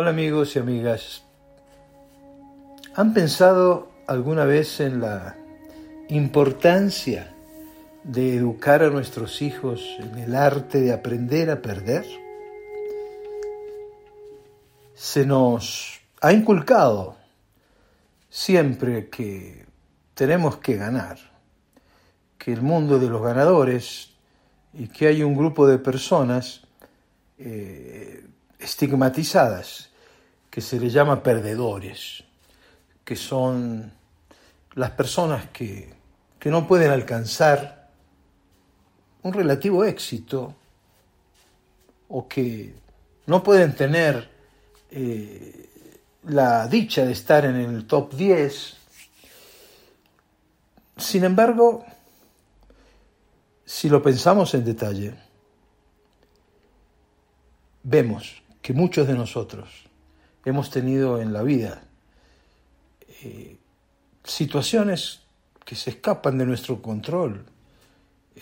Hola amigos y amigas. ¿Han pensado alguna vez en la importancia de educar a nuestros hijos en el arte de aprender a perder? Se nos ha inculcado siempre que tenemos que ganar, que el mundo de los ganadores y que hay un grupo de personas eh, estigmatizadas que se les llama perdedores, que son las personas que, que no pueden alcanzar un relativo éxito o que no pueden tener eh, la dicha de estar en el top 10. Sin embargo, si lo pensamos en detalle, vemos que muchos de nosotros hemos tenido en la vida eh, situaciones que se escapan de nuestro control,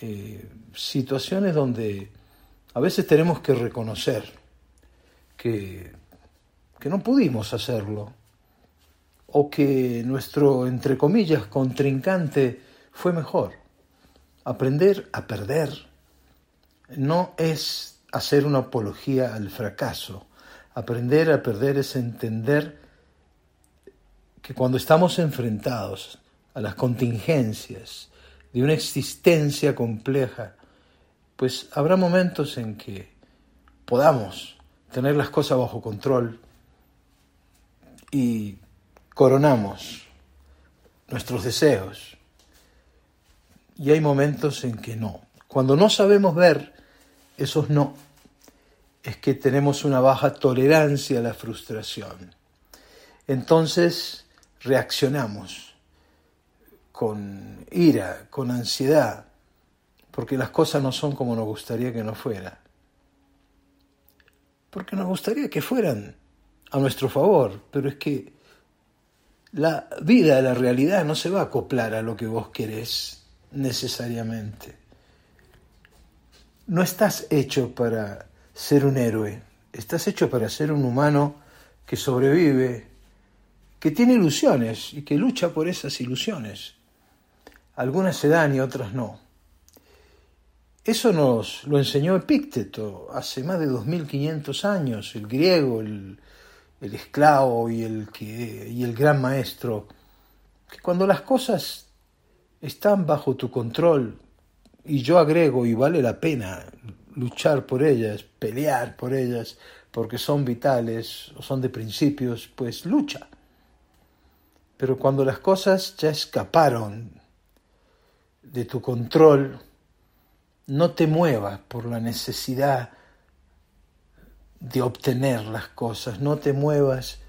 eh, situaciones donde a veces tenemos que reconocer que, que no pudimos hacerlo o que nuestro, entre comillas, contrincante fue mejor. Aprender a perder no es hacer una apología al fracaso. Aprender a perder es entender que cuando estamos enfrentados a las contingencias de una existencia compleja, pues habrá momentos en que podamos tener las cosas bajo control y coronamos nuestros deseos. Y hay momentos en que no. Cuando no sabemos ver esos no, es que tenemos una baja tolerancia a la frustración. Entonces, reaccionamos con ira, con ansiedad, porque las cosas no son como nos gustaría que no fueran. Porque nos gustaría que fueran a nuestro favor, pero es que la vida, la realidad no se va a acoplar a lo que vos querés necesariamente. No estás hecho para ser un héroe, estás hecho para ser un humano que sobrevive, que tiene ilusiones y que lucha por esas ilusiones. Algunas se dan y otras no. Eso nos lo enseñó Epícteto hace más de 2500 años, el griego, el, el esclavo y el, que, y el gran maestro, que cuando las cosas están bajo tu control, y yo agrego, y vale la pena luchar por ellas, pelear por ellas, porque son vitales o son de principios, pues lucha. Pero cuando las cosas ya escaparon de tu control, no te muevas por la necesidad de obtener las cosas, no te muevas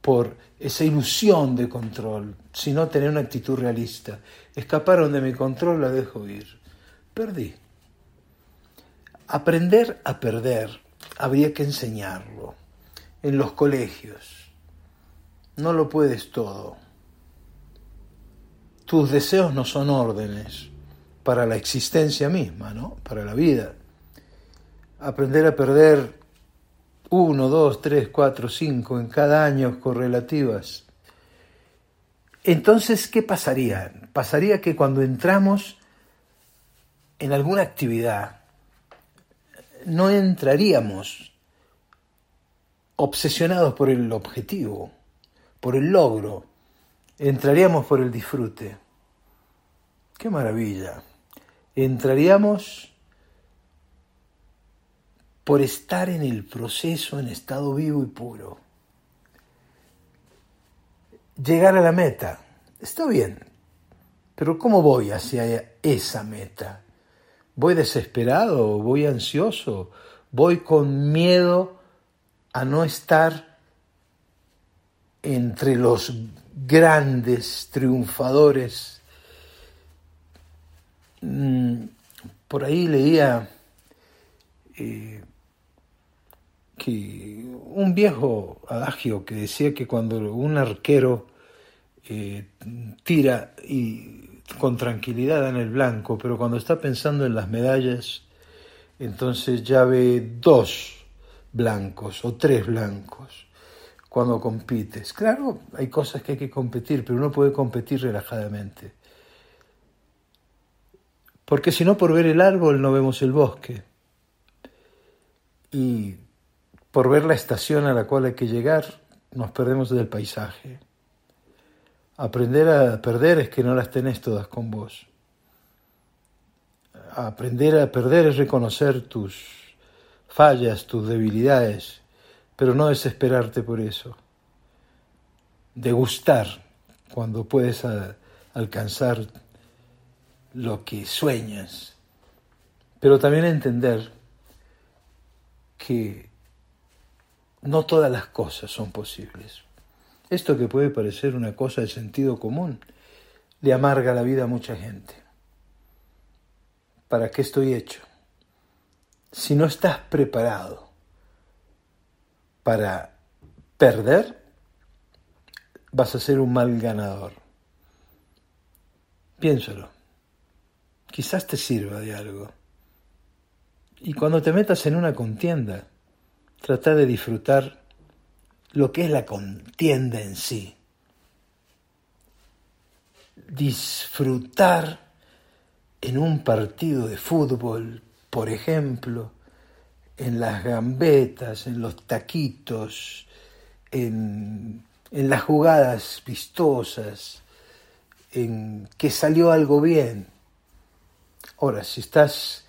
por esa ilusión de control, sino tener una actitud realista. Escaparon de mi control, la dejo ir. Perdí. Aprender a perder habría que enseñarlo en los colegios. No lo puedes todo. Tus deseos no son órdenes para la existencia misma, ¿no? Para la vida. Aprender a perder uno, dos, tres, cuatro, cinco en cada año correlativas. Entonces, ¿qué pasaría? Pasaría que cuando entramos en alguna actividad, no entraríamos obsesionados por el objetivo, por el logro, entraríamos por el disfrute. ¡Qué maravilla! Entraríamos por estar en el proceso en estado vivo y puro. Llegar a la meta, está bien, pero ¿cómo voy hacia esa meta? ¿Voy desesperado? ¿Voy ansioso? ¿Voy con miedo a no estar entre los grandes triunfadores? Mm, por ahí leía eh, que un viejo adagio que decía que cuando un arquero eh, tira y con tranquilidad en el blanco, pero cuando está pensando en las medallas, entonces ya ve dos blancos o tres blancos. cuando compites. Claro, hay cosas que hay que competir, pero uno puede competir relajadamente. Porque si no, por ver el árbol no vemos el bosque. Y por ver la estación a la cual hay que llegar, nos perdemos del paisaje. Aprender a perder es que no las tenés todas con vos. Aprender a perder es reconocer tus fallas, tus debilidades, pero no desesperarte por eso. Degustar cuando puedes alcanzar lo que sueñas, pero también entender que no todas las cosas son posibles. Esto que puede parecer una cosa de sentido común, le amarga la vida a mucha gente. ¿Para qué estoy hecho? Si no estás preparado para perder, vas a ser un mal ganador. Piénsalo. Quizás te sirva de algo. Y cuando te metas en una contienda, trata de disfrutar lo que es la contienda en sí. Disfrutar en un partido de fútbol, por ejemplo, en las gambetas, en los taquitos, en, en las jugadas vistosas, en que salió algo bien. Ahora, si estás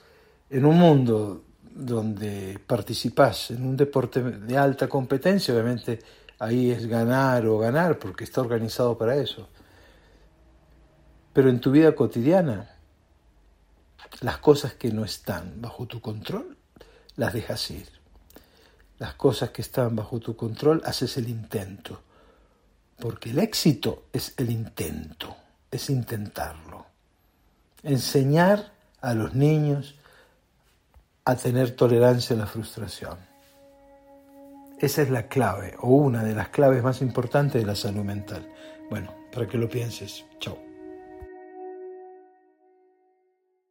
en un mundo donde participas en un deporte de alta competencia, obviamente ahí es ganar o ganar porque está organizado para eso. Pero en tu vida cotidiana, las cosas que no están bajo tu control, las dejas ir. Las cosas que están bajo tu control, haces el intento. Porque el éxito es el intento, es intentarlo. Enseñar a los niños a tener tolerancia a la frustración. Esa es la clave, o una de las claves más importantes de la salud mental. Bueno, para que lo pienses. Chao.